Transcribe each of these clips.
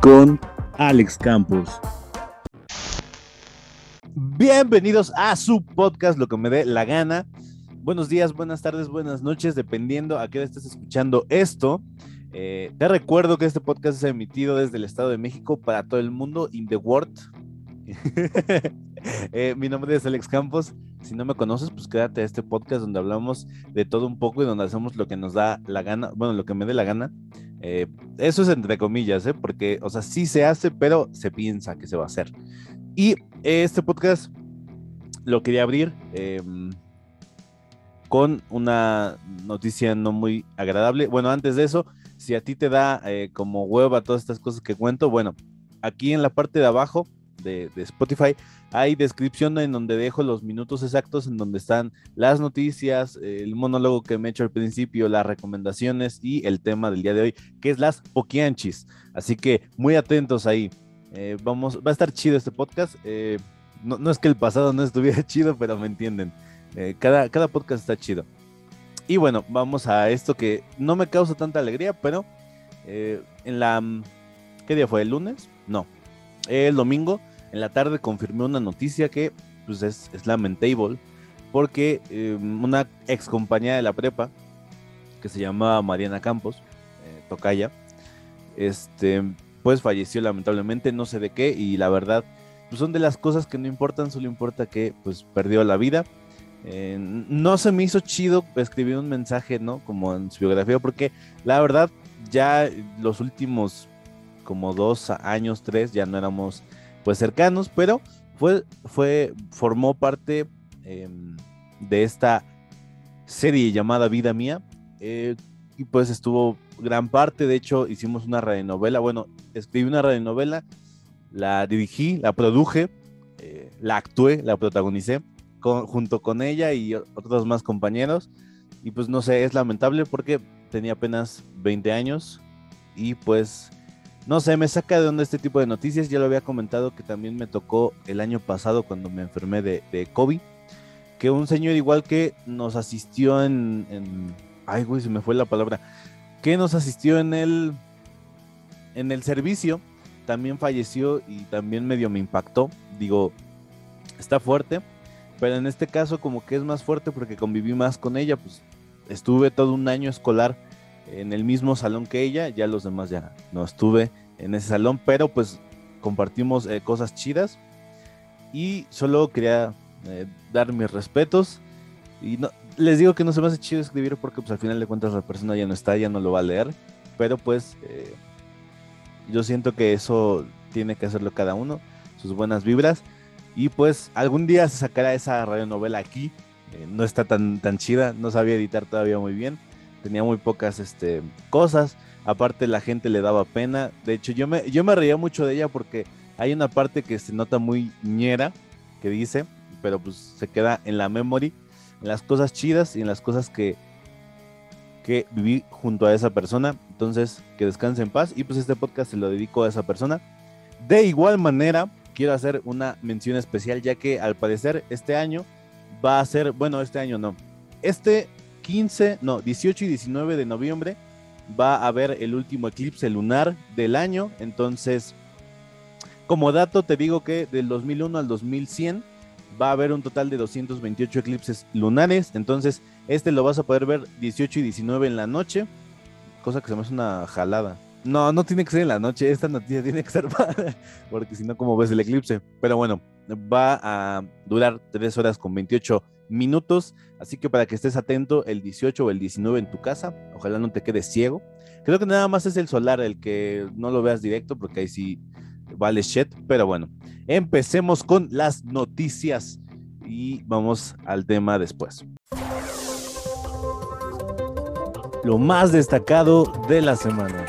con Alex Campos. Bienvenidos a su podcast, lo que me dé la gana. Buenos días, buenas tardes, buenas noches, dependiendo a qué hora estés escuchando esto. Eh, te recuerdo que este podcast es emitido desde el Estado de México para todo el mundo, in the world. Eh, mi nombre es Alex Campos. Si no me conoces, pues quédate a este podcast donde hablamos de todo un poco y donde hacemos lo que nos da la gana, bueno, lo que me dé la gana. Eh, eso es entre comillas, ¿eh? porque, o sea, sí se hace, pero se piensa que se va a hacer. Y este podcast lo quería abrir em, con una noticia no muy agradable. Bueno, antes de eso, si a ti te da eh, como hueva todas estas cosas que cuento, bueno, aquí en la parte de abajo de, Spotify hay descripción en donde dejo los minutos exactos en donde están las noticias, el monólogo que me he hecho al principio, las recomendaciones y el tema del día de hoy, que es las poquianchis. Así que muy atentos ahí. Eh, vamos, va a estar chido este podcast. Eh, no, es que el pasado no estuviera chido, pero me entienden. Eh, cada, cada podcast está chido. Y bueno, vamos a esto que no me causa tanta alegría, pero en la... ¿Qué día fue? ¿El lunes? No. El domingo en la tarde confirmé una noticia que pues es, lamentable porque em, una ex compañera de la prepa que se llama Mariana Campos, eh, Tocaya, este, pues falleció lamentablemente, no sé de qué, y la verdad, pues son de las cosas que no importan, solo importa que pues perdió la vida. Eh, no se me hizo chido escribir un mensaje, ¿no? Como en su biografía, porque la verdad, ya los últimos como dos años, tres, ya no éramos pues cercanos, pero fue, fue, formó parte em, de esta serie llamada Vida Mía. Eh, y pues estuvo gran parte, de hecho hicimos una radionovela, bueno, escribí una radionovela, la dirigí, la produje, eh, la actué, la protagonicé junto con ella y otros más compañeros. Y pues no sé, es lamentable porque tenía apenas 20 años y pues no sé, me saca de onda este tipo de noticias. Ya lo había comentado que también me tocó el año pasado cuando me enfermé de, COVID. Que un señor igual que nos asistió en, Ay, güey, se me fue la palabra. Que nos asistió en el... En el servicio. También falleció y también medio me impactó. Digo, está fuerte. Pero en este caso como que es más fuerte porque conviví más con ella. Pues estuve todo un año escolar en el mismo salón que ella, ya los demás ya no estuve en ese salón, pero pues compartimos eh, cosas chidas. Y solo quería eh, dar mis respetos. Y no, les digo que no se me hace chido escribir porque pues al final de cuentas la persona ya no está, ya no lo va a leer, pero pues eh, yo siento que eso tiene que hacerlo cada uno, sus buenas vibras. Y pues algún día se sacará esa radionovela aquí, no está tan, tan chida, no sabía editar todavía muy bien tenía muy pocas este, cosas. Aparte la gente le daba pena. De hecho, yo me, yo me reía mucho de ella porque hay una parte que se nota muy ñera, que dice, pero pues se queda en la memory, en las cosas chidas y en las cosas que, que viví junto a esa persona. Entonces, que descanse en paz. Y pues este podcast se lo dedico a esa persona. De igual manera, quiero hacer una mención especial, ya que al parecer este año va a ser, bueno, este año no. Este 15, no, 18 y 19 de noviembre va a haber el último eclipse lunar del año. Entonces, como dato, te digo que del 2001 al 2100 va a haber un total de 228 eclipses lunares. Entonces, este lo vas a poder ver 18 y 19 en la noche, cosa que se me hace una jalada. No, no tiene que ser en la noche, esta noticia tiene que ser porque si no, como ves el eclipse? Pero bueno, va a durar 3 horas con 28 minutos. Así que para que estés atento el 18 o el 19 en tu casa, ojalá no te quedes ciego. Creo que nada más es el solar el que no lo veas directo porque ahí sí vale shit. Pero bueno, empecemos con las noticias y vamos al tema después. Lo más destacado de la semana.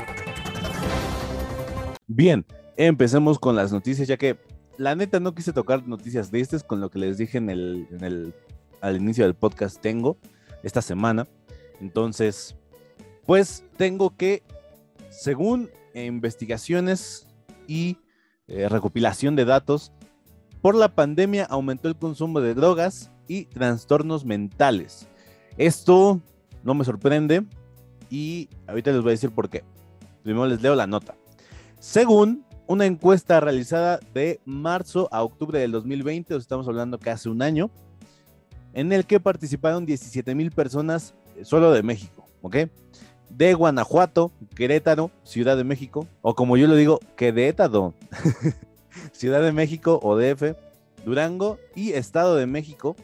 Bien, empecemos con las noticias, ya que la neta no quise tocar noticias de estas con lo que les dije en el, en el al inicio del podcast tengo esta semana. Entonces, pues tengo que, según investigaciones y eh, recopilación de datos, por la pandemia aumentó el consumo de drogas y trastornos mentales. Esto no me sorprende y ahorita les voy a decir por qué. Primero les leo la nota. Según una encuesta realizada de marzo a octubre del 2020, estamos hablando que hace un año, en el que participaron 17 mil personas eh, solo de México, ¿ok? De Guanajuato, Querétaro, Ciudad de México, o como yo lo digo, Querétaro, Ciudad de México o DF, Durango y Estado de México,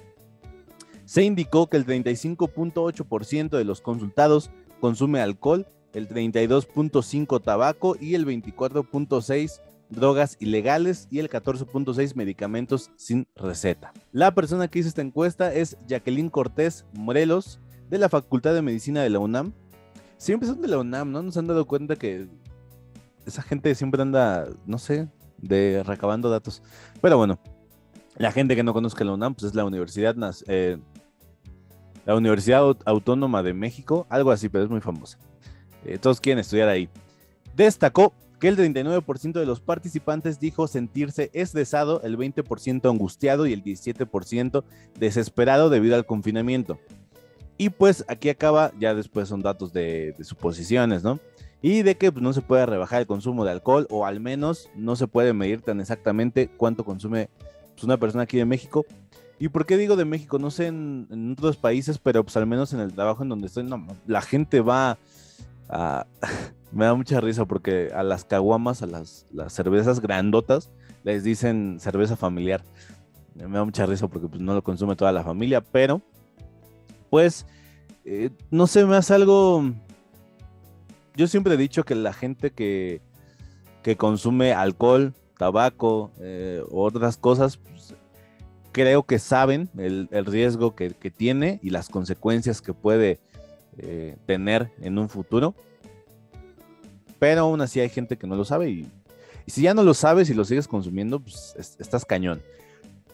se indicó que el 35.8% de los consultados consume alcohol, el 32.5% tabaco y el 24.6% drogas ilegales y el 14.6 medicamentos sin receta. La persona que hizo esta encuesta es Jacqueline Cortés Morelos de la Facultad de Medicina de la UNAM. Siempre son de la UNAM, ¿no? Nos han dado cuenta que esa gente siempre anda, no sé, de recabando datos. Pero bueno, la gente que no conozca la UNAM, pues es la Universidad eh, la Universidad Autónoma de México, algo así, pero es muy famosa. Eh, todos quieren estudiar ahí. Destacó que el 39% de los participantes dijo sentirse estresado, el 20% angustiado y el 17% desesperado debido al confinamiento. Y pues aquí acaba, ya después son datos de, suposiciones, ¿no? Y de que pues, no se puede rebajar el consumo de alcohol o al menos no se puede medir tan exactamente cuánto consume pues, una persona aquí de México ¿Y por qué digo de México? No sé en, otros países, pero pues al menos en el trabajo en donde estoy, no, la gente va a... me da mucha risa porque a las caguamas, a las, cervezas grandotas, les dicen cerveza familiar. Me da mucha risa porque pues, no lo consume toda la familia, pero pues eh, no sé, me hace algo... Yo siempre he dicho que la gente que, que consume alcohol, tabaco, eh, otras cosas, pues, creo que saben el, riesgo que, tiene y las consecuencias que puede eh, tener en un futuro. Pero aún así hay gente que no lo sabe y, si ya no lo sabes y lo sigues consumiendo, pues estás cañón.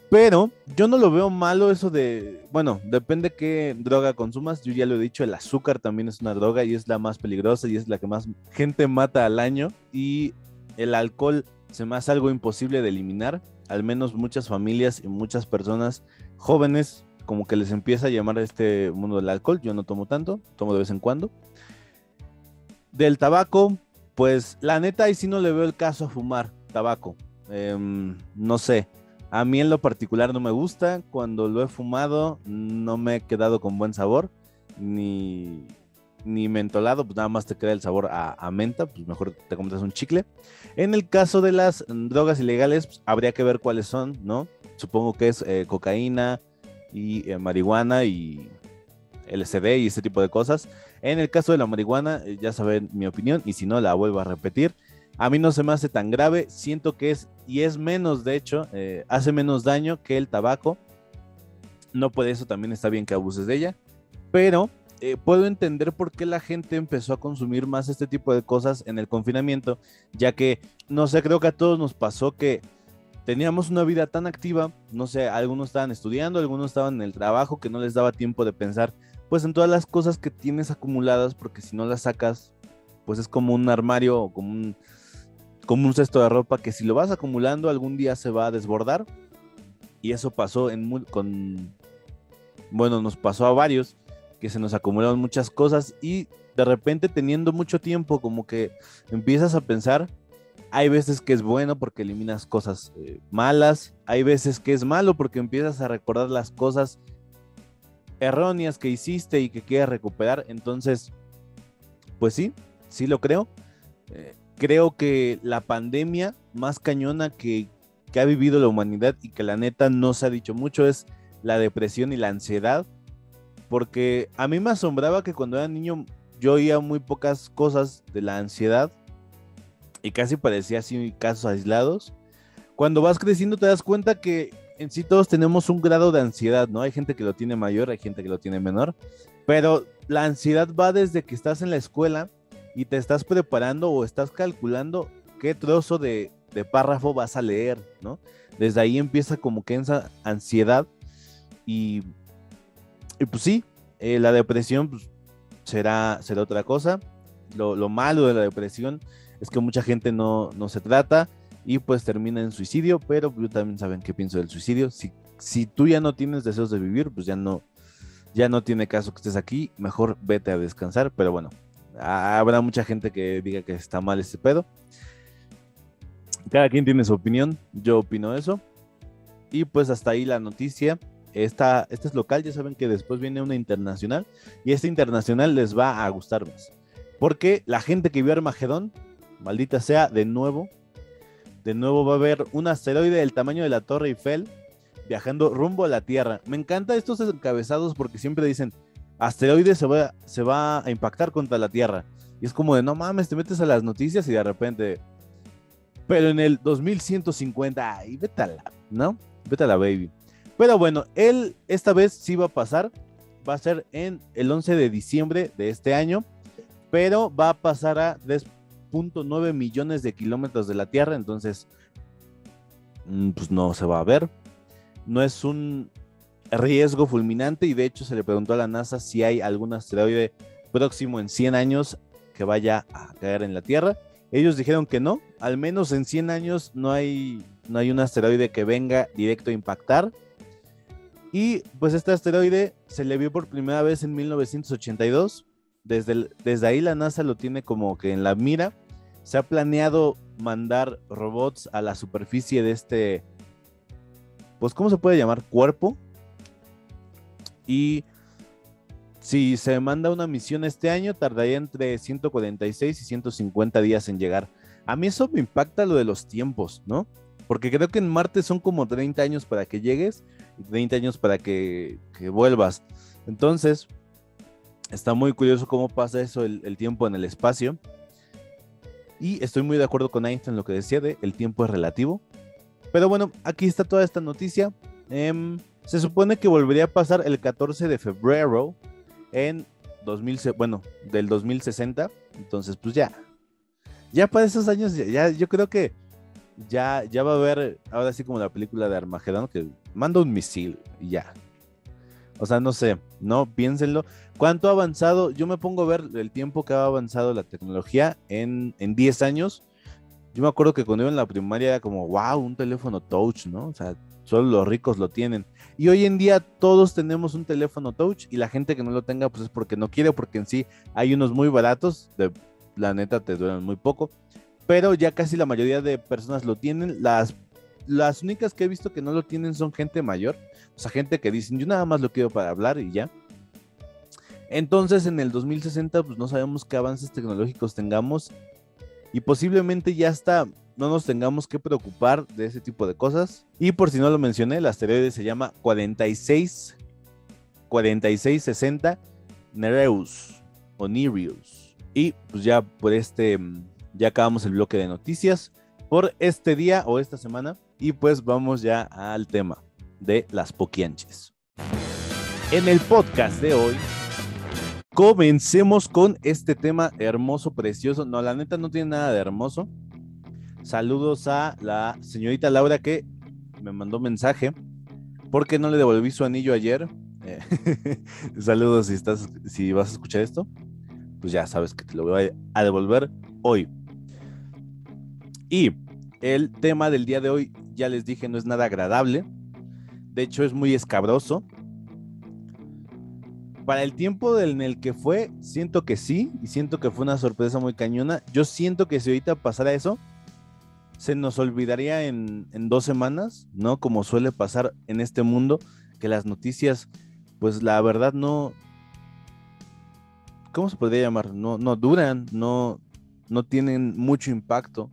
Pero yo no lo veo malo eso de, bueno, depende qué droga consumas. Yo ya lo he dicho, el azúcar también es una droga y es la más peligrosa y es la que más gente mata al año. Y el alcohol se me hace algo imposible de eliminar al menos muchas familias y muchas personas jóvenes como que les empieza a llamar a este mundo del alcohol. Yo no tomo tanto, tomo de vez en cuando. Del tabaco, pues la neta ahí sí no le veo el caso a fumar tabaco. Em, no sé, a mí en lo particular no me gusta. Cuando lo he fumado no me he quedado con buen sabor. Ni, ni mentolado, pues nada más te queda el sabor a, menta, pues mejor te compras un chicle. En el caso de las drogas ilegales, pues, habría que ver cuáles son, ¿no? Supongo que es eh, cocaína y eh, marihuana y LSD y ese tipo de cosas. En el caso de la marihuana, eh, ya saben mi opinión y si no, la vuelvo a repetir. A mí no se me hace tan grave, siento que es, y es menos, de hecho, hace menos daño que el tabaco. No puede eso, también está bien que abuses de ella, pero eh, puedo entender por qué la gente empezó a consumir más este tipo de cosas en el confinamiento, ya que, no sé, creo que a todos nos pasó que teníamos una vida tan activa, no sé, algunos estaban estudiando, algunos estaban en el trabajo, que no les daba tiempo de pensar, pues en todas las cosas que tienes acumuladas, porque si no las sacas, pues es como un armario o como un, como un cesto de ropa que si lo vas acumulando algún día se va a desbordar. Y eso pasó en, con, bueno, nos pasó a varios que se nos acumularon muchas cosas y de repente teniendo mucho tiempo como que empiezas a pensar, hay veces que es bueno porque eliminas cosas eh, malas, hay veces que es malo porque empiezas a recordar las cosas erróneas que hiciste y que quieres recuperar, entonces, pues sí, sí lo creo. Eh, creo que la pandemia más cañona que, que ha vivido la humanidad y que la neta no se ha dicho mucho es la depresión y la ansiedad porque a mí me asombraba que cuando era niño yo oía muy pocas cosas de la ansiedad y casi parecía así casos aislados. Cuando vas creciendo te das cuenta que en sí todos tenemos un grado de ansiedad, ¿no? Hay gente que lo tiene mayor, hay gente que lo tiene menor, pero la ansiedad va desde que estás en la escuela y te estás preparando o estás calculando qué trozo de, de párrafo vas a leer, ¿no? Desde ahí empieza como que esa ansiedad y pues sí, eh, la depresión pues, será, será otra cosa. Lo, malo de la depresión es que mucha gente no, se trata y pues termina en suicidio, pero yo también saben qué pienso del suicidio. Si, si tú ya no tienes deseos de vivir, pues ya no, ya no tiene caso que estés aquí, mejor vete a descansar, pero bueno, habrá mucha gente que diga que está mal este pedo. Cada quien tiene su opinión, yo opino eso. Y pues hasta ahí la noticia. Esta, esta es local, ya saben que después viene una internacional y esta internacional les va a gustar más. Porque la gente que vio Armagedón, maldita sea, de nuevo, de nuevo va a haber un asteroide del tamaño de la Torre Eiffel viajando rumbo a la Tierra. Me encanta estos encabezados porque siempre dicen, asteroide se va, se va a impactar contra la Tierra. Y es como de, no mames, te metes a las noticias y de repente... Pero en el 2150, ay, vete a la, ¿no? Vete a la baby. Pero bueno, él esta vez sí va a pasar. Va a ser en el 11 de diciembre de este año. Pero va a pasar a 3.9 millones de kilómetros de la Tierra. Entonces, mm, pues no se va a ver. No es un riesgo fulminante. Y de hecho se le preguntó a la NASA si hay algún asteroide próximo en 100 años que vaya a caer en la Tierra. Ellos dijeron que no, al menos en 100 años no hay, no hay un asteroide que venga directo a impactar. Y pues este asteroide se le vio por primera vez en 1982. Desde, desde ahí la NASA lo tiene como que en la mira. Se ha planeado mandar robots a la superficie de este, pues, ¿cómo se puede llamar? Cuerpo. Y si se manda una misión este año, tardaría entre 146 y 150 días en llegar. A mí eso me impacta lo de los tiempos, ¿no? Porque creo que en Marte son como 30 años para que llegues y 30 años para que, vuelvas. Entonces, está muy curioso cómo pasa eso el, tiempo en el espacio. Y estoy muy de acuerdo con Einstein en lo que decía de el tiempo es relativo. Pero bueno, aquí está toda esta noticia. Em, se supone que volvería a pasar el 14 de febrero en 2000, bueno, del 2060. Entonces, pues ya. Ya para esos años, ya, yo creo que ya, ya va a haber, ahora sí como la película de Armagedón, que manda un misil y ya. O sea, no sé, no, piénsenlo. ¿Cuánto ha avanzado? Yo me pongo a ver el tiempo que ha avanzado la tecnología en, en 10 años. Yo me acuerdo que cuando iba en la primaria era como, wow, un teléfono touch, ¿no? O sea, solo los ricos lo tienen. Y hoy en día todos tenemos un teléfono touch y la gente que no lo tenga pues es porque no quiere, porque en sí hay unos muy baratos, de la neta te duran muy poco, pero ya casi la mayoría de personas lo tienen. Las, las únicas que he visto que no lo tienen son gente mayor, o sea, gente que dicen yo nada más lo quiero para hablar y ya. Entonces en el 2060 pues no sabemos qué avances tecnológicos tengamos y posiblemente ya está no nos tengamos que preocupar de ese tipo de cosas. Y por si no lo mencioné, el asteroide se llama 46 4660 Nereus o Nereus. Y pues ya por este ya acabamos el bloque de noticias por este día o esta semana y pues vamos ya al tema de las poquianches. En el podcast de hoy comencemos con este tema hermoso, precioso. No, la neta no tiene nada de hermoso. Saludos a la señorita Laura que me mandó mensaje porque no le devolví su anillo ayer. Eh, saludos si estás, si vas a escuchar esto, pues ya sabes que te lo voy a devolver hoy. Y el tema del día de hoy, ya les dije, no es nada agradable. De hecho, es muy escabroso. Para el tiempo en el que fue, siento que sí, y siento que fue una sorpresa muy cañona. Yo siento que si ahorita pasara eso, se nos olvidaría en, dos semanas, ¿no? Como suele pasar en este mundo, que las noticias, pues la verdad no, ¿cómo se podría llamar? No, no duran, no, no tienen mucho impacto.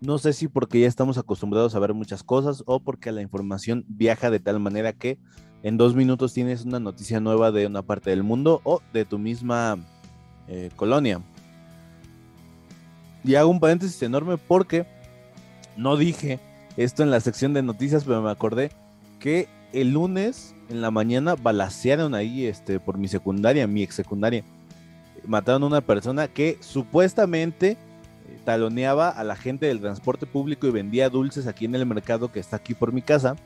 No sé si porque ya estamos acostumbrados a ver muchas cosas o porque la información viaja de tal manera que en dos minutos tienes una noticia nueva de una parte del mundo o de tu misma eh, colonia. Y hago un paréntesis enorme porque no dije esto en la sección de noticias, pero me acordé que el lunes en la mañana balacearon ahí este, por mi secundaria, mi ex secundaria. Mataron a una persona que supuestamente taloneaba a la gente del transporte público y vendía dulces aquí en el mercado que está aquí por mi casa.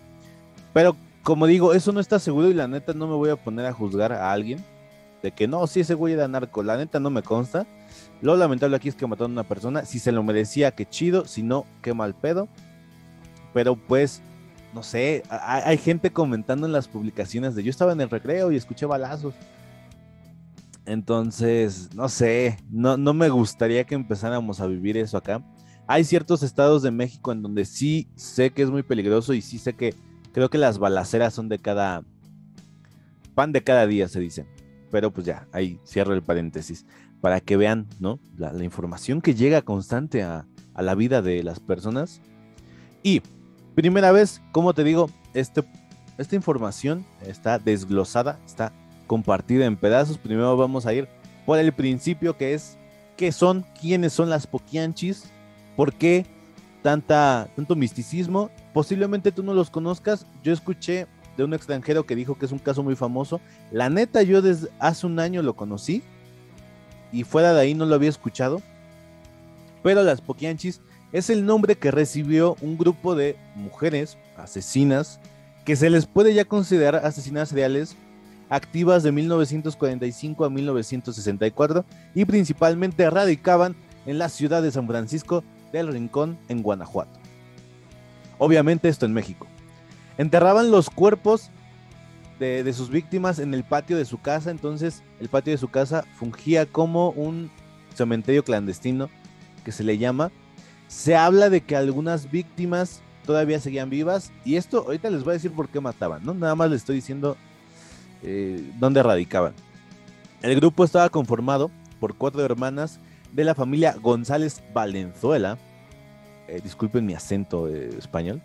Pero como digo, eso no está seguro y la neta no me voy a poner a juzgar a alguien de que no, si ese güey era narco. La neta no me consta. Lo lamentable aquí es que mataron a una persona. Si se lo merecía, qué chido. Si no, qué mal pedo. Pero pues, no sé, hay, gente comentando en las publicaciones de yo estaba en el recreo y escuché balazos. Entonces, no sé, no, no me gustaría que empezáramos a vivir eso acá. Hay ciertos estados de México en donde sí sé que es muy peligroso y sí sé que creo que las balaceras son de cada pan de cada día, se dice. Pero pues ya, ahí cierro el paréntesis para que vean, ¿no? La, información que llega constante a, la vida de las personas. Y primera vez, como te digo, este, esta información está desglosada, está compartida en pedazos. Primero vamos a ir por el principio que es qué son, quiénes son las poquianchis, por qué tanta, tanto misticismo. Posiblemente tú no los conozcas. Yo escuché de un extranjero que dijo que es un caso muy famoso. La neta, yo desde hace un año lo conocí y fuera de ahí no lo había escuchado. Pero las Poquianchis es el nombre que recibió un grupo de mujeres asesinas que se les puede ya considerar asesinas seriales activas de 1945 a 1964 y principalmente radicaban en la ciudad de San Francisco del Rincón en Guanajuato. Obviamente esto en México. Enterraban los cuerpos de, sus víctimas en el patio de su casa, entonces el patio de su casa fungía como un cementerio clandestino que se le llama. Se habla de que algunas víctimas todavía seguían vivas y esto ahorita les voy a decir por qué mataban, ¿no? Nada más les estoy diciendo eh, dónde radicaban. El grupo estaba conformado por cuatro hermanas de la familia González Valenzuela. Eh, disculpen mi acento eh, español.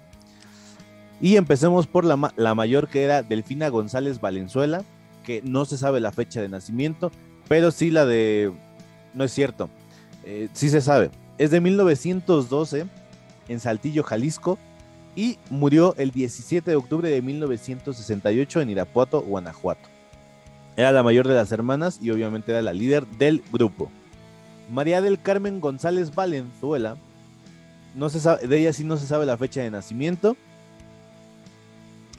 Y empecemos por la, la, mayor que era Delfina González Valenzuela, que no se sabe la fecha de nacimiento, pero sí la de... No es cierto, eh, sí se sabe. Es de 1912 en Saltillo, Jalisco, y murió el 17 de octubre de 1968 en Irapuato, Guanajuato. Era la mayor de las hermanas y obviamente era la líder del grupo. María del Carmen González Valenzuela, no se sabe, de ella sí no se sabe la fecha de nacimiento,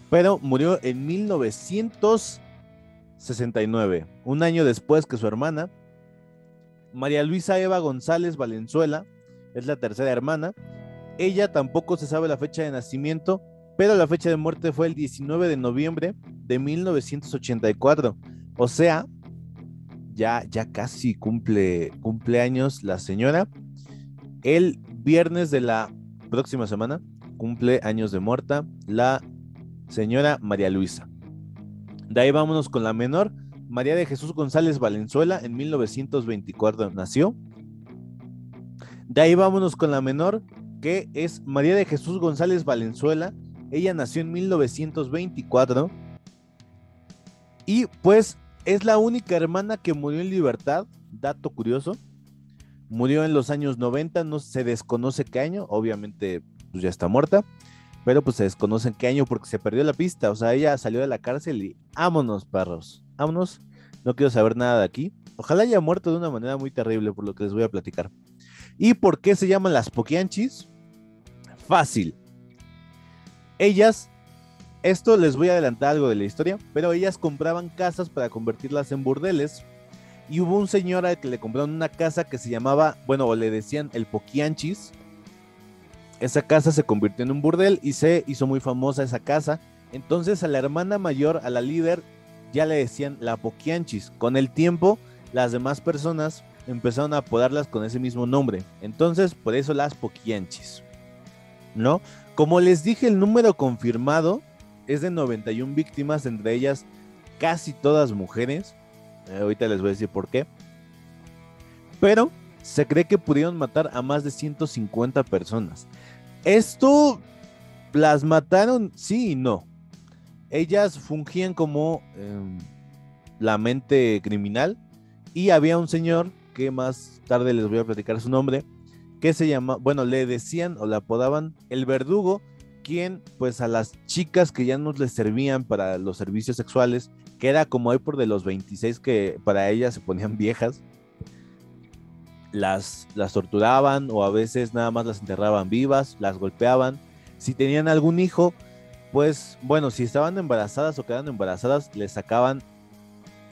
pero murió en 1969, un año después que su hermana. María Luisa Eva González Valenzuela es la tercera hermana. Ella tampoco se sabe la fecha de nacimiento, pero la fecha de muerte fue el 19 de noviembre de 1984. O sea, ya, ya casi cumple cumpleaños la señora. El viernes de la próxima semana cumple años de muerta la señora María Luisa. De ahí vámonos con la menor, María de Jesús González Valenzuela, en 1924 nació. De ahí vámonos con la menor, es María de Jesús González Valenzuela. Ella nació en 1924. Y pues es la única hermana que murió en libertad, dato curioso. Murió en los años 90, no se desconoce qué año, obviamente pues ya está muerta pero pues se desconoce qué año porque se perdió la pista. O sea, ella salió de la cárcel y vámonos, perros, vámonos. No quiero saber nada de aquí. Ojalá haya muerto de una manera muy terrible por lo que les voy a platicar. ¿Y por qué se llaman las Poquianchis? Fácil. Ellas, esto les voy a adelantar algo de la historia, pero ellas compraban casas para convertirlas en burdeles. Y hubo un señor al que le compraron una casa que se llamaba, bueno, o le decían el Poquianchis esa casa se convirtió en un burdel y se hizo muy famosa esa casa. Entonces a la hermana mayor, a la líder, ya le decían la Poquianchis. Con el tiempo, las demás personas empezaron a apodarlas con ese mismo nombre. Entonces, por eso las Poquianchis. ¿No? Como les dije, el número confirmado es de 91 víctimas, entre ellas casi todas mujeres. Eh, ahorita les voy a decir por qué. Pero se cree que pudieron matar a más de 150 personas. Esto las mataron, sí y no. Ellas fungían como em, la mente criminal y había un señor que más tarde les voy a platicar su nombre, que se llama, bueno, le decían o le apodaban el verdugo, quien pues a las chicas que ya no les servían para los servicios sexuales, que era como hoy por de los 26 que para ellas se ponían viejas, las, las torturaban o a veces nada más las enterraban vivas, las golpeaban. Si tenían algún hijo, pues bueno, si estaban embarazadas o quedando embarazadas, les sacaban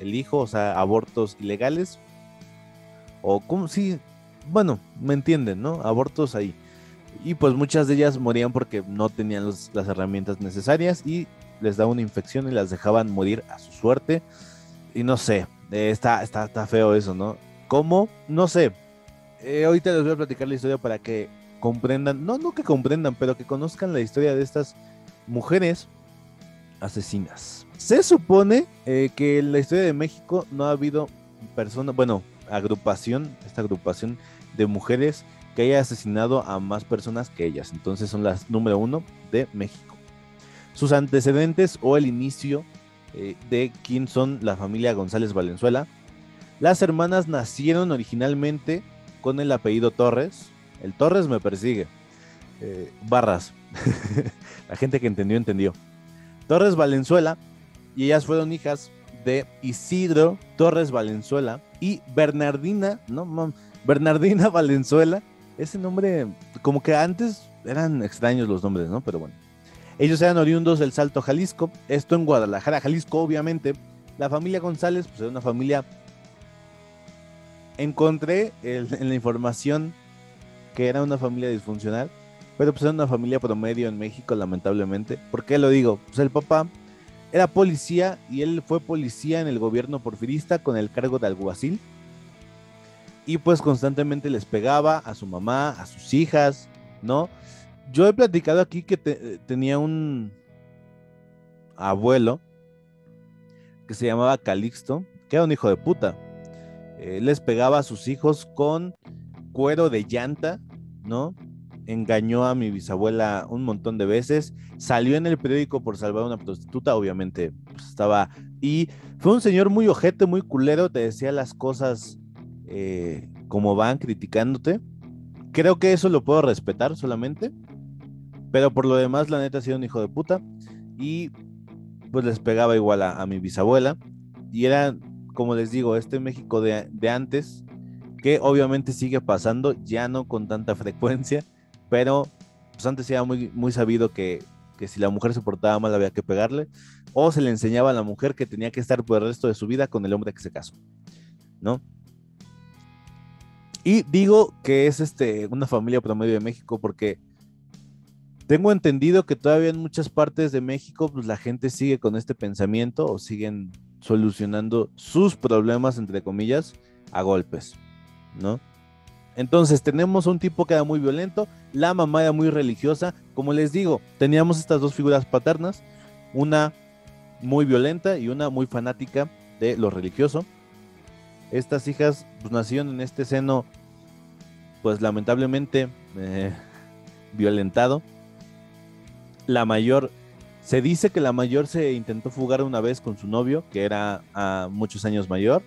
el hijo, o sea, abortos ilegales. O como si, bueno, me entienden, ¿no? Abortos ahí. Y pues muchas de ellas morían porque no tenían las herramientas necesarias y les daba una infección y las dejaban morir a su suerte. Y no sé, eh, está, está, está feo eso, ¿no? ¿Cómo? No sé, eh, ahorita les voy a platicar la historia para que comprendan, no, no que comprendan, pero que conozcan la historia de estas mujeres asesinas. Se supone eh, que en la historia de México no ha habido persona, bueno, agrupación, esta agrupación de mujeres que haya asesinado a más personas que ellas. Entonces son las número uno de México. Sus antecedentes o el inicio eh, de quién son la familia González Valenzuela. Las hermanas nacieron originalmente con el apellido Torres. El Torres me persigue. Eh, barras. la gente que entendió, entendió. Torres Valenzuela. Y ellas fueron hijas de Isidro Torres Valenzuela y Bernardina, no, Bernardina Valenzuela. Ese nombre, como que antes eran extraños los nombres, ¿no? Pero bueno. Ellos eran oriundos del Salto Jalisco, esto en Guadalajara, Jalisco, obviamente. La familia González, pues era una familia. Encontré en la información que era una familia disfuncional, pero pues era una familia promedio en México, lamentablemente. ¿Por qué lo digo? Pues el papá era policía y él fue policía en el gobierno porfirista con el cargo de alguacil. Y pues constantemente les pegaba a su mamá, a sus hijas, ¿no? Yo he platicado aquí que tenía un abuelo que se llamaba Calixto, que era un hijo de puta. les pegaba a sus hijos con cuero de llanta, ¿no? Engañó a mi bisabuela un montón de veces, salió en el periódico por salvar a una prostituta, obviamente pues, estaba... Y fue un señor muy ojete, muy culero, te decía las cosas eh, como van, criticándote. Creo que eso lo puedo respetar solamente, pero por lo demás, la neta ha sido un hijo de puta. Y pues les pegaba igual a, mi bisabuela. Y era, como les digo, este México de, de antes, que obviamente sigue pasando, ya no con tanta frecuencia, pero pues antes era muy, sabido que, si la mujer se portaba mal había que pegarle, o se le enseñaba a la mujer que tenía que estar por el resto de su vida con el hombre que se casó, ¿no? Y digo que es este, una familia promedio de México porque tengo entendido que todavía en muchas partes de México pues la gente sigue con este pensamiento o siguen solucionando sus problemas, entre comillas, a golpes, ¿no? Entonces tenemos un tipo que era muy violento, la mamá era muy religiosa, como les digo, teníamos estas dos figuras paternas, una muy violenta y una muy fanática de lo religioso. Estas hijas pues, nacieron en este seno, pues lamentablemente eh, violentado. La mayor, se dice que la mayor se intentó fugar una vez con su novio, que era a muchos años mayor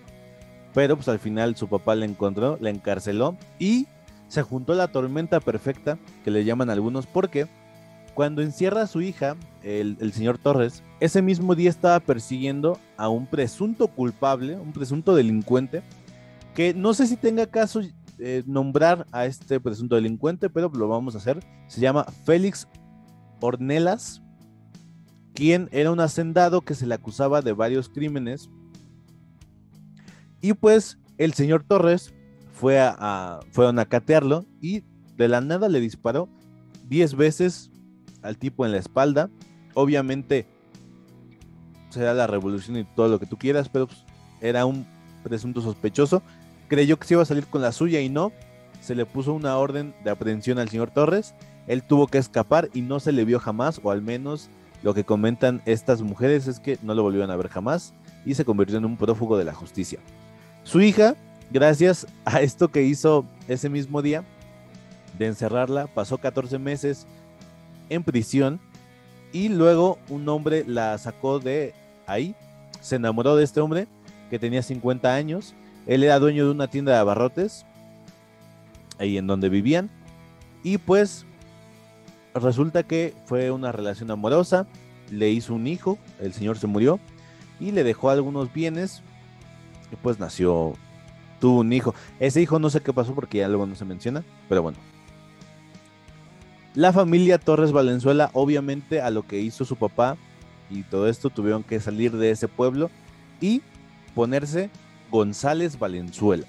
pero pues al final su papá la encontró, la encarceló y se juntó la tormenta perfecta, que le llaman algunos, porque cuando encierra a su hija, el, señor Torres, ese mismo día estaba persiguiendo a un presunto culpable, un presunto delincuente, que no sé si tenga caso eh, nombrar a este presunto delincuente, pero lo vamos a hacer. Se llama Félix Ornelas, quien era un hacendado que se le acusaba de varios crímenes y pues el señor Torres fue a, fue a nacatearlo y de la nada le disparó 10 veces al tipo en la espalda. Obviamente será la revolución y todo lo que tú quieras, pero pues, era un presunto sospechoso. Creyó que se iba a salir con la suya y no. Se le puso una orden de aprehensión al señor Torres. Él tuvo que escapar y no se le vio jamás, o al menos lo que comentan estas mujeres es que no lo volvieron a ver jamás y se convirtió en un prófugo de la justicia. Su hija, gracias a esto que hizo ese mismo día, de encerrarla, pasó 14 meses en prisión y luego un hombre la sacó de ahí, se enamoró de este hombre que tenía 50 años, él era dueño de una tienda de abarrotes, ahí en donde vivían, y pues resulta que fue una relación amorosa, le hizo un hijo, el señor se murió y le dejó algunos bienes pues nació, tuvo un hijo. Ese hijo no sé qué pasó porque ya luego no se menciona, pero bueno. La familia Torres Valenzuela, obviamente a lo que hizo su papá y todo esto, tuvieron que salir de ese pueblo y ponerse González Valenzuela.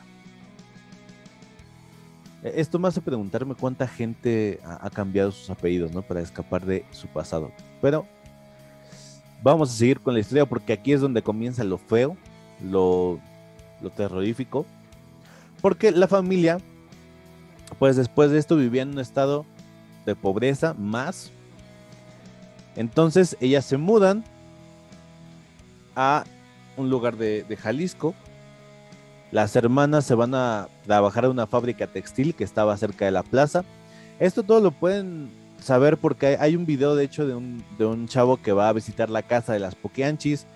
E, esto me hace preguntarme cuánta gente ha cambiado sus apellidos, ¿no? Para escapar de su pasado. Pero vamos a seguir con la historia porque aquí es donde comienza lo feo, lo lo terrorífico, porque la familia pues después de esto vivía en un estado de pobreza más. Entonces ellas se mudan a un lugar de, Jalisco. Las hermanas se van a trabajar en una fábrica textil que estaba cerca de la plaza. Esto todo lo pueden saber porque hay un video de hecho de un, de un chavo que va a visitar la casa de las Pokeanchis,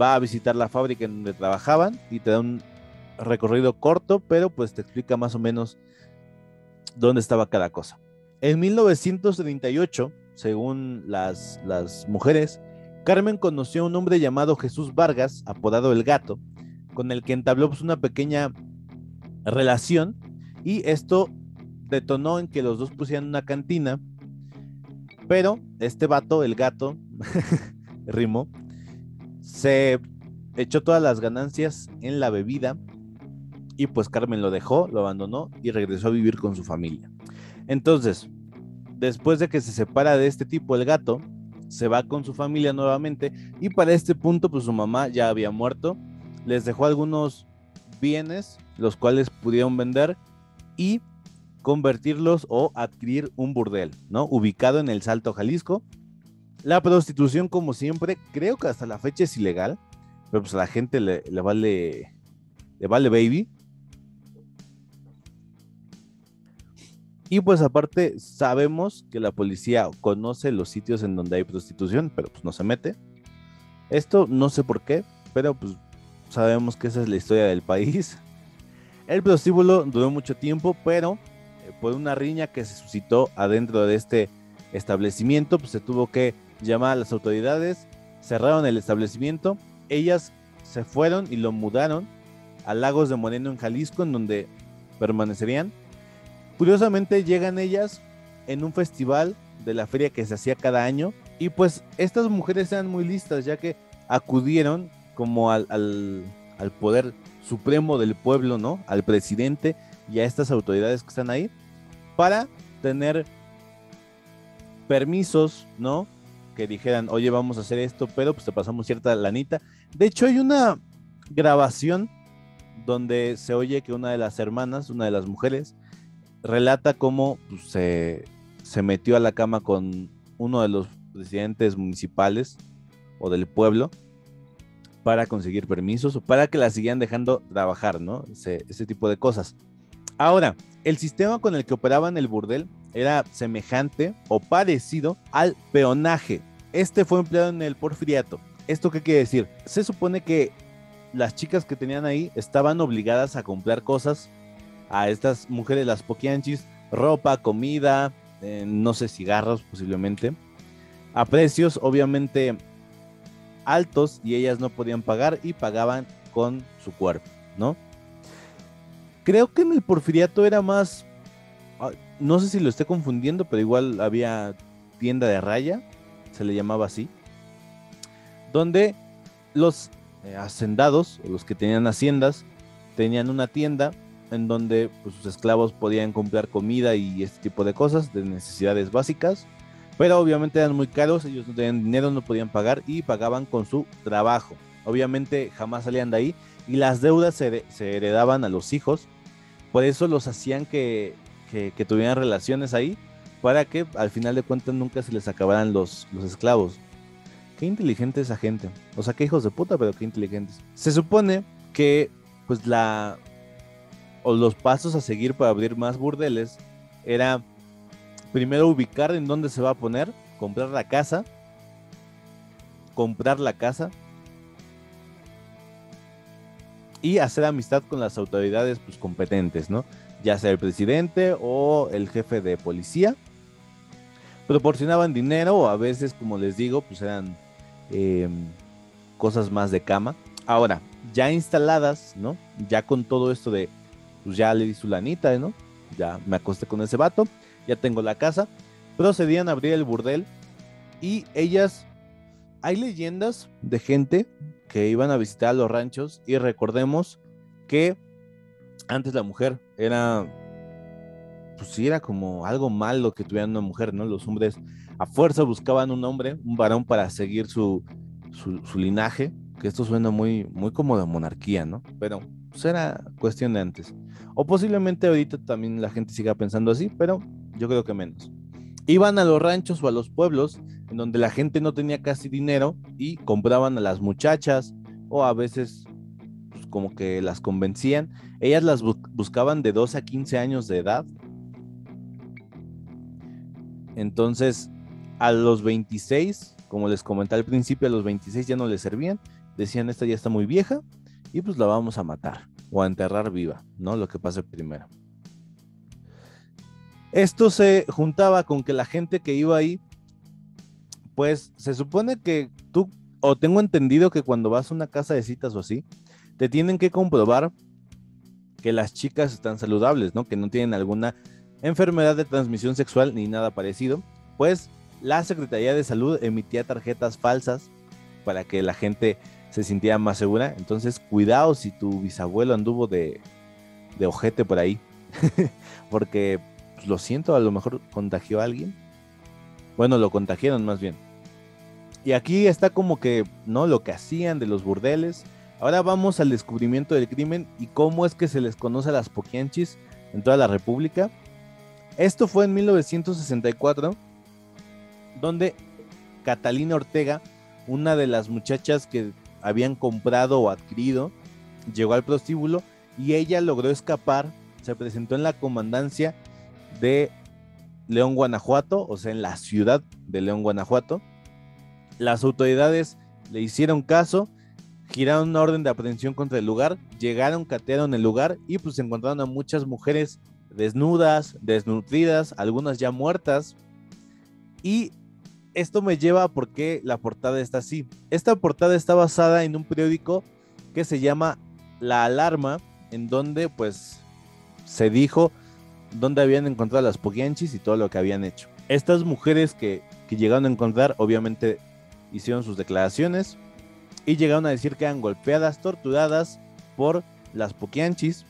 va a visitar la fábrica en donde trabajaban y te da un recorrido corto, pero pues te explica más o menos dónde estaba cada cosa. En 1938, según las, las mujeres, Carmen conoció a un hombre llamado Jesús Vargas, apodado El Gato, con el que entabló pues, una pequeña relación y esto detonó en que los dos pusieran una cantina pero este vato, el gato, Rimo, se echó todas las ganancias en la bebida y pues Carmen lo dejó, lo abandonó y regresó a vivir con su familia. Entonces, después de que se separa de este tipo, el gato, se va con su familia nuevamente y para este punto pues su mamá ya había muerto, les dejó algunos bienes los cuales pudieron vender y convertirlos o adquirir un burdel, ¿no? Ubicado en el Salto, Jalisco. La prostitución, como siempre, creo que hasta la fecha es ilegal, pero pues a la gente le, vale, le vale baby. Y pues aparte sabemos que la policía conoce los sitios en donde hay prostitución, pero pues no se mete. Esto no sé por qué, pero pues sabemos que esa es la historia del país. El prostíbulo duró mucho tiempo, pero por una riña que se suscitó adentro de este establecimiento, pues se tuvo que llamar a las autoridades, cerraron el establecimiento, ellas se fueron y lo mudaron a Lagos de Moreno en Jalisco, en donde permanecerían. Curiosamente llegan ellas en un festival de la feria que se hacía cada año y pues estas mujeres eran muy listas ya que acudieron como al, al, al poder supremo del pueblo, ¿no? Al presidente y a estas autoridades que están ahí para tener permisos, ¿no? Que dijeran, oye, vamos a hacer esto, pero pues te pasamos cierta lanita. De hecho, hay una grabación donde se oye que una de las hermanas, una de las mujeres, relata cómo pues, se, se metió a la cama con uno de los presidentes municipales o del pueblo para conseguir permisos o para que la siguieran dejando trabajar, ¿no? Ese, ese tipo de cosas. Ahora, el sistema con el que operaban el burdel era semejante o parecido al peonaje. Este fue empleado en el porfiriato. ¿Esto qué quiere decir? Se supone que las chicas que tenían ahí estaban obligadas a comprar cosas a estas mujeres, las poquianchis, ropa, comida, eh, no sé, cigarros posiblemente, a precios obviamente altos y ellas no podían pagar y pagaban con su cuerpo, ¿no? Creo que en el porfiriato era más. Ah, no sé si lo esté confundiendo, pero igual había tienda de raya, se le llamaba así, donde los eh, hacendados, los que tenían haciendas, tenían una tienda en donde pues, sus esclavos podían comprar comida y este tipo de cosas, de necesidades básicas, pero obviamente eran muy caros, ellos no tenían dinero, no podían pagar y pagaban con su trabajo. Obviamente jamás salían de ahí y las deudas se, heredaban a los hijos. Por eso los hacían que, tuvieran relaciones ahí, para que al final de cuentas nunca se les acabaran los, los esclavos. Qué inteligente esa gente. O sea, qué hijos de puta, pero qué inteligentes. Se supone que, pues, la. O los pasos a seguir para abrir más burdeles era primero ubicar en dónde se va a poner, comprar la casa, comprar la casa, y hacer amistad con las autoridades pues, competentes, ¿no? Ya sea el presidente o el jefe de policía. Proporcionaban dinero o a veces, como les digo, pues eran em, cosas más de cama. Ahora, ya instaladas, ¿no? Ya con todo esto de, pues ya le di su lanita, ¿no? Ya me acosté con ese vato, ya tengo la casa. Procedían a abrir el burdel y ellas, hay leyendas de gente que iban a visitar los ranchos y recordemos que antes la mujer era, pues sí, era como algo malo que tuvieran una mujer, ¿no? Los hombres a fuerza buscaban un hombre, un varón para seguir su, su, linaje, que esto suena muy, muy como de monarquía, ¿no? Pero pues era cuestión de antes. O posiblemente ahorita también la gente siga pensando así, pero yo creo que menos. Iban a los ranchos o a los pueblos en donde la gente no tenía casi dinero y compraban a las muchachas o a veces como que las convencían. Ellas las buscaban de 12 a 15 años de edad. Entonces, a los 26, como les comenté al principio, a los 26 ya no les servían. Decían, esta ya está muy vieja y pues la vamos a matar o a enterrar viva, ¿no? Lo que pase primero. Esto se juntaba con que la gente que iba ahí, pues se supone que tú, o tengo entendido que cuando vas a una casa de citas o así, te tienen que comprobar que las chicas están saludables, ¿no? Que no tienen alguna enfermedad de transmisión sexual ni nada parecido. Pues la Secretaría de Salud emitía tarjetas falsas para que la gente se sintiera más segura. Entonces, cuidado si tu bisabuelo anduvo de, ojete por ahí. Porque pues, lo siento, a lo mejor contagió a alguien. Bueno, lo contagiaron más bien. Y aquí está como que, ¿no? Lo que hacían de los burdeles. Ahora vamos al descubrimiento del crimen y cómo es que se les conoce a las poquianchis en toda la República. Esto fue en 1964, donde Catalina Ortega, una de las muchachas que habían comprado o adquirido, llegó al prostíbulo y ella logró escapar, se presentó en la comandancia de León, Guanajuato, o sea, en la ciudad de León, Guanajuato. Las autoridades le hicieron caso, giraron una orden de aprehensión contra el lugar, llegaron, catearon el lugar y pues encontraron a muchas mujeres desnudas, desnutridas, algunas ya muertas. Y esto me lleva a por qué la portada está así. Esta portada está basada en un periódico que se llama La Alarma, en donde pues se dijo dónde habían encontrado las Pogianchis y todo lo que habían hecho. Estas mujeres que, que llegaron a encontrar obviamente hicieron sus declaraciones y llegaron a decir que eran golpeadas, torturadas por las Poquianchis.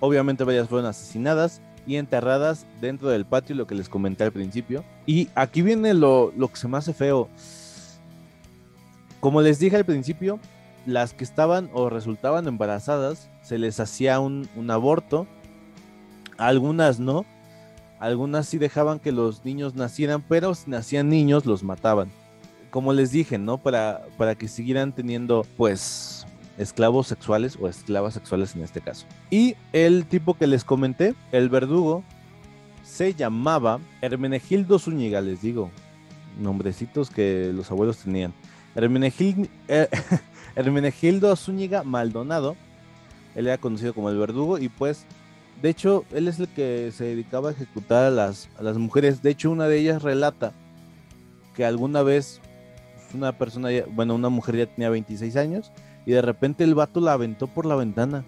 Obviamente varias fueron asesinadas y enterradas dentro del patio, lo que les comenté al principio. Y aquí viene lo, lo que se me hace feo. Como les dije al principio, las que estaban o resultaban embarazadas, se les hacía un, un aborto algunas no. Algunas sí dejaban que los niños nacieran, pero si nacían niños los mataban. Como les dije, ¿no? Para, para que siguieran teniendo, pues, esclavos sexuales o esclavas sexuales en este caso. Y el tipo que les comenté, el verdugo, se llamaba Hermenegildo Zúñiga, les digo. Nombrecitos que los abuelos tenían. Eh, Hermenegildo Zúñiga Maldonado. Él era conocido como el verdugo y pues de hecho, él es el que se dedicaba a ejecutar a las, las mujeres. De hecho, una de ellas relata que alguna vez una persona, bueno, una mujer ya tenía 26 años y de repente el vato la aventó por la ventana.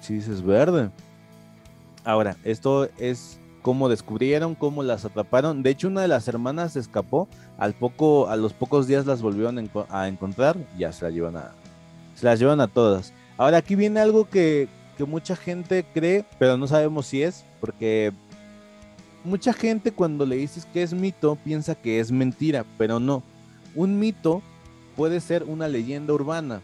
Si dices verde. Ahora, esto es cómo descubrieron, cómo las atraparon. De hecho, una de las hermanas escapó. Al poco, a los pocos días las volvieron a encontrar. Ya se las llevan a, se las llevan a todas. Ahora aquí viene algo que, mucha gente cree, pero no sabemos si es, porque mucha gente cuando le dices que es mito piensa que es mentira, pero no. Un mito puede ser una leyenda urbana,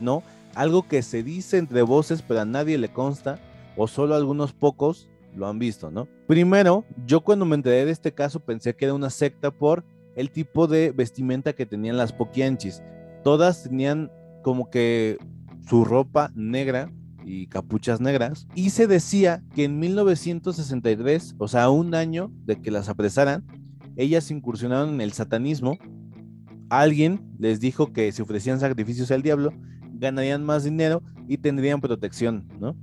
¿no? Algo que se dice entre voces pero a nadie le consta o solo algunos pocos lo han visto, ¿no? Primero, yo cuando me enteré de este caso pensé que era una secta por el tipo de vestimenta que tenían las poquianchis. Todas tenían como que su ropa negra y capuchas negras. Y se decía que en 1963, o sea, un año de que las apresaran, ellas incursionaron en el satanismo. Alguien les dijo que si ofrecían sacrificios al diablo, ganarían más dinero y tendrían protección, ¿no?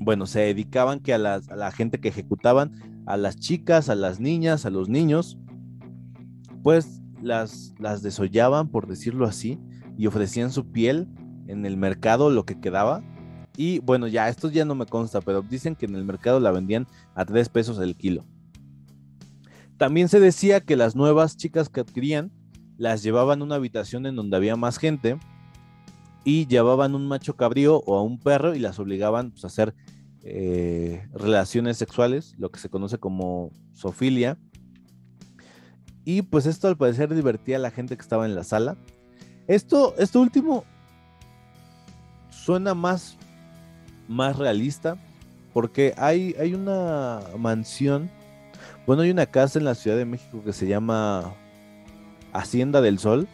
Bueno, se dedicaban que a, a la gente que ejecutaban, a las chicas, a las niñas, a los niños, pues las, las desollaban, por decirlo así, y ofrecían su piel en el mercado, lo que quedaba, y bueno, ya, esto ya no me consta, pero dicen que en el mercado la vendían a 3 pesos el kilo. También se decía que las nuevas chicas que adquirían las llevaban a una habitación en donde había más gente y llevaban un macho cabrío o a un perro y las obligaban pues, a hacer eh, relaciones sexuales, lo que se conoce como sofilia. Y pues esto al parecer divertía a la gente que estaba en la sala. Esto, esto último suena más, más realista porque hay, hay una mansión, bueno, hay una casa en la Ciudad de México que se llama Hacienda del Sol,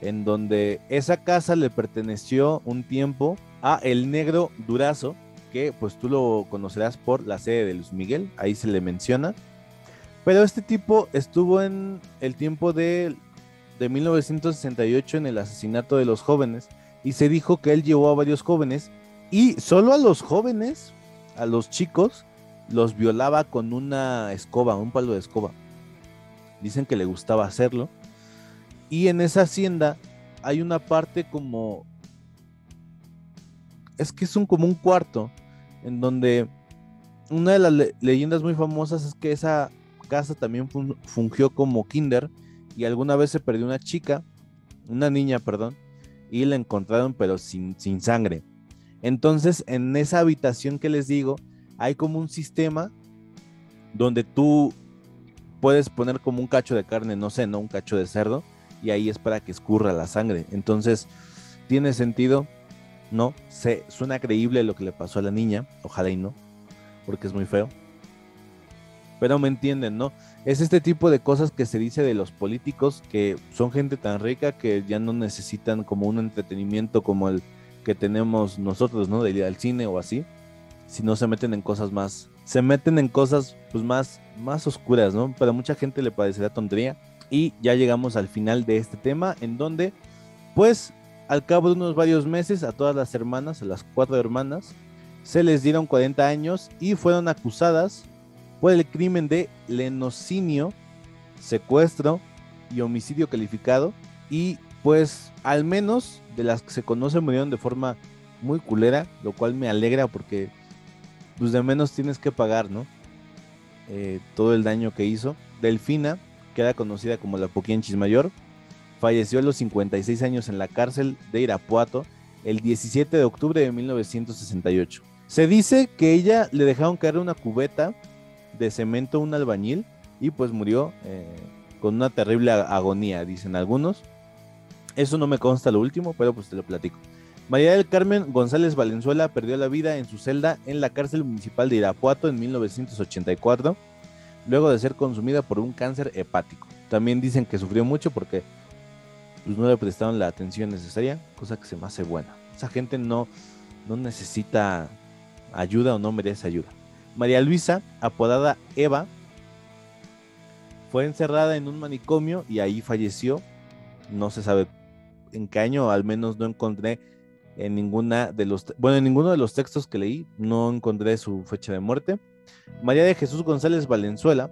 en donde esa casa le perteneció un tiempo a el negro Durazo, que pues tú lo conocerás por la sede de Luis Miguel, ahí se le menciona. Pero este tipo estuvo en el tiempo de, de 1968 en el asesinato de los jóvenes y se dijo que él llevó a varios jóvenes y solo a los jóvenes, a los chicos, los violaba con una escoba, un palo de escoba. Dicen que le gustaba hacerlo. Y en esa hacienda hay una parte como... Es que es un, como un cuarto en donde una de las leyendas muy famosas es que esa casa también fungió como kinder y alguna vez se perdió una chica, una niña, perdón, y la encontraron pero sin, sin sangre. Entonces, en esa habitación que les digo, hay como un sistema donde tú puedes poner como un cacho de carne, no sé, no un cacho de cerdo, y ahí es para que escurra la sangre. Entonces, tiene sentido, ¿no? Se, suena creíble lo que le pasó a la niña, ojalá y no, porque es muy feo. Pero me entienden, ¿no? Es este tipo de cosas que se dice de los políticos que son gente tan rica que ya no necesitan como un entretenimiento como el que tenemos nosotros, ¿no? De ir al cine o así, si no se meten en cosas más, se meten en cosas pues más, más oscuras, ¿no? Para mucha gente le parecerá tontería y ya llegamos al final de este tema en donde pues al cabo de unos varios meses a todas las hermanas, a las cuatro hermanas, se les dieron 40 años y fueron acusadas por el crimen de lenocinio, secuestro y homicidio calificado. Y pues al menos de las que se conocen murieron de forma muy culera, lo cual me alegra porque pues de menos tienes que pagar, ¿no? Eh, todo el daño que hizo. Delfina, que era conocida como la Poquianchis Mayor, falleció a los 56 años en la cárcel de Irapuato el 17 de octubre de 1968. Se dice que ella le dejaron caer una cubeta de cemento un albañil y pues murió eh, con una terrible agonía, dicen algunos. Eso no me consta lo último, pero pues te lo platico. María del Carmen González Valenzuela perdió la vida en su celda en la cárcel municipal de Irapuato en 1984, luego de ser consumida por un cáncer hepático. También dicen que sufrió mucho porque pues, no le prestaron la atención necesaria, cosa que se me hace buena. Esa gente no, no necesita ayuda o no merece ayuda. María Luisa, apodada Eva, fue encerrada en un manicomio y ahí falleció. No se sabe en qué año, al menos no encontré en ninguna de los, bueno, en ninguno de los textos que leí, no encontré su fecha de muerte. María de Jesús González Valenzuela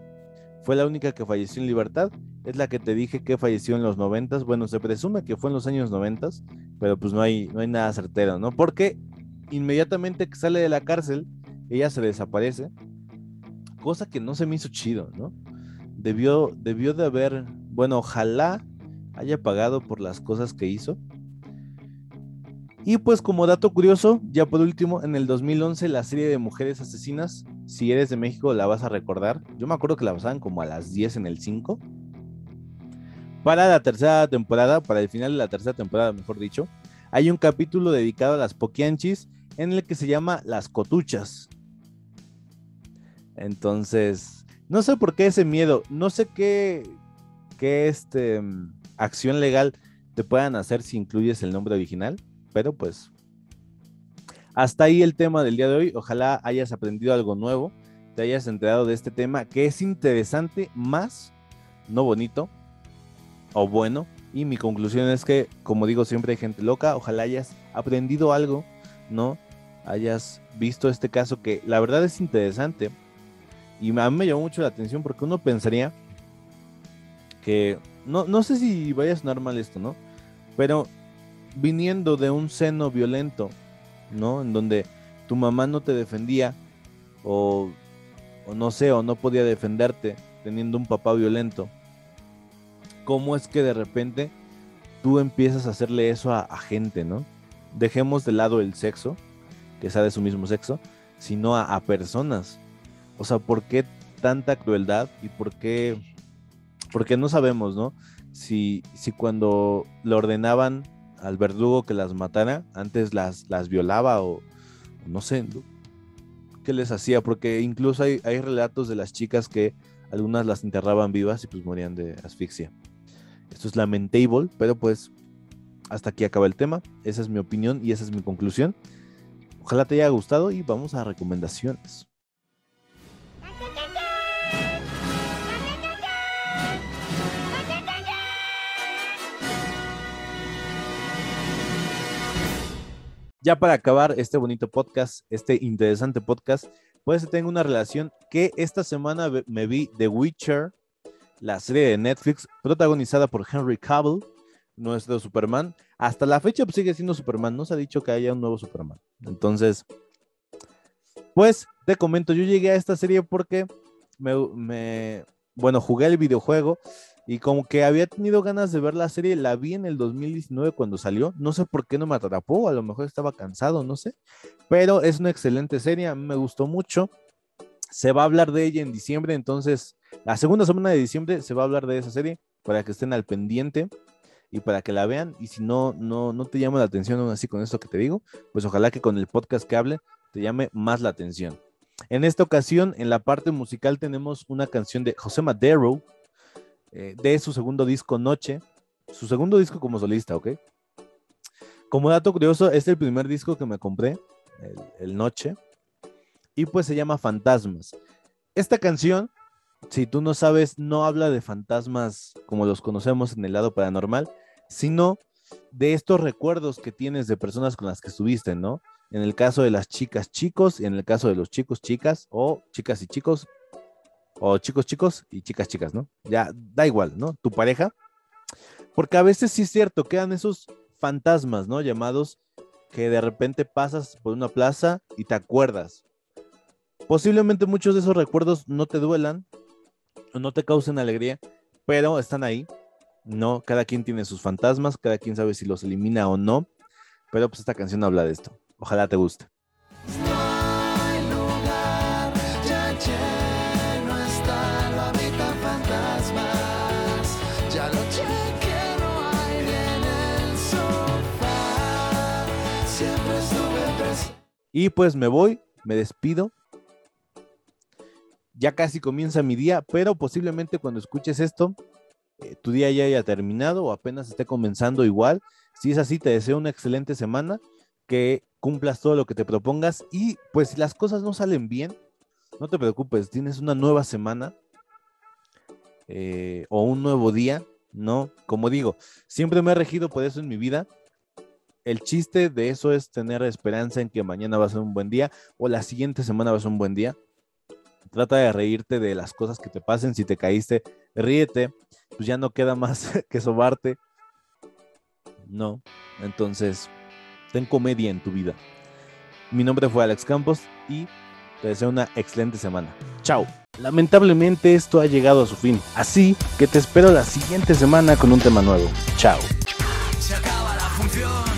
fue la única que falleció en libertad. Es la que te dije que falleció en los noventas. Bueno, se presume que fue en los años noventas, pero pues no hay, no hay nada certero, ¿no? Porque inmediatamente que sale de la cárcel, ella se desaparece, cosa que no se me hizo chido, ¿no? Debió, debió de haber, bueno, ojalá haya pagado por las cosas que hizo. Y pues como dato curioso, ya por último, en el 2011 la serie de Mujeres Asesinas, si eres de México la vas a recordar, yo me acuerdo que la pasaban como a las 10 en el 5. Para la tercera temporada, para el final de la tercera temporada, mejor dicho, hay un capítulo dedicado a las poquianchis en el que se llama Las Cotuchas. Entonces, no sé por qué ese miedo, no sé qué, qué este, mm, acción legal te puedan hacer si incluyes el nombre original, pero pues hasta ahí el tema del día de hoy. Ojalá hayas aprendido algo nuevo, te hayas enterado de este tema que es interesante, más no bonito o bueno. Y mi conclusión es que, como digo, siempre hay gente loca. Ojalá hayas aprendido algo, ¿no? Hayas visto este caso que la verdad es interesante y a mí me llamó mucho la atención porque uno pensaría que, no, no sé si vaya a sonar mal esto, ¿no? Pero viniendo de un seno violento, ¿no? En donde tu mamá no te defendía o, no sé, o no podía defenderte teniendo un papá violento. ¿Cómo es que de repente tú empiezas a hacerle eso a, gente, ¿no? Dejemos de lado el sexo, que sea de su mismo sexo, sino a personas o sea, ¿por qué tanta crueldad y por qué, porque no sabemos, ¿no? Si, si cuando le ordenaban al verdugo que las matara, antes las, las violaba o no sé qué les hacía, porque incluso hay, hay relatos de las chicas que algunas las enterraban vivas y pues morían de asfixia. Esto es lamentable, pero pues hasta aquí acaba el tema. Esa es mi opinión y esa es mi conclusión. Ojalá te haya gustado y vamos a recomendaciones. Ya para acabar este bonito podcast, este interesante podcast, pues tengo una relación que esta semana me vi The Witcher, la serie de Netflix protagonizada por Henry Cavill, nuestro Superman. Hasta la fecha pues, sigue siendo Superman, no se ha dicho que haya un nuevo Superman. Entonces, pues te comento, yo llegué a esta serie porque me, bueno, jugué el videojuego y como que había tenido ganas de ver la serie, la vi en el 2019 cuando salió, no sé por qué no me atrapó, a lo mejor estaba cansado, no sé, pero es una excelente serie, a mí me gustó mucho, se va a hablar de ella en diciembre, entonces la segunda semana de diciembre se va a hablar de esa serie para que estén al pendiente y para que la vean y si no, no, no te llama la atención aún así con esto que te digo, pues ojalá que con el podcast que hable te llame más la atención. En esta ocasión, en la parte musical tenemos una canción de José Madero, eh, de su segundo disco Noche, su segundo disco como solista, ¿ok? Como dato curioso, este es el primer disco que me compré, el, Noche, y pues se llama Fantasmas. Esta canción, si tú no sabes, no habla de fantasmas como los conocemos en el lado paranormal, sino de estos recuerdos que tienes de personas con las que estuviste, ¿no? En el caso de las chicas chicos, y en el caso de los chicos chicas, o chicas y chicos, o chicos chicos y chicas chicas, ¿no? Ya da igual, ¿no? Tu pareja. Porque a veces sí es cierto, quedan esos fantasmas, ¿no? Llamados que de repente pasas por una plaza y te acuerdas. Posiblemente muchos de esos recuerdos no te duelan no te causen alegría, pero están ahí. No, cada quien tiene sus fantasmas, cada quien sabe si los elimina o no. Pero pues esta canción habla de esto. Ojalá te guste. Y pues me voy, me despido. Ya casi comienza mi día, pero posiblemente cuando escuches esto, eh, tu día ya haya terminado o apenas esté comenzando igual. Si es así, te deseo una excelente semana, que cumplas todo lo que te propongas y pues si las cosas no salen bien, no te preocupes, tienes una nueva semana eh, o un nuevo día, ¿no? Como digo, siempre me he regido por eso en mi vida el chiste de eso es tener esperanza en que mañana va a ser un buen día o la siguiente semana va a ser un buen día. Trata de reírte de las cosas que te pasen. Si te caíste, ríete. Pues ya no queda más que sobarte. No. Entonces, ten comedia en tu vida. Mi nombre fue Alex Campos y te deseo una excelente semana. Chao. Lamentablemente esto ha llegado a su fin. Así que te espero la siguiente semana con un tema nuevo. Chao. Se acaba la función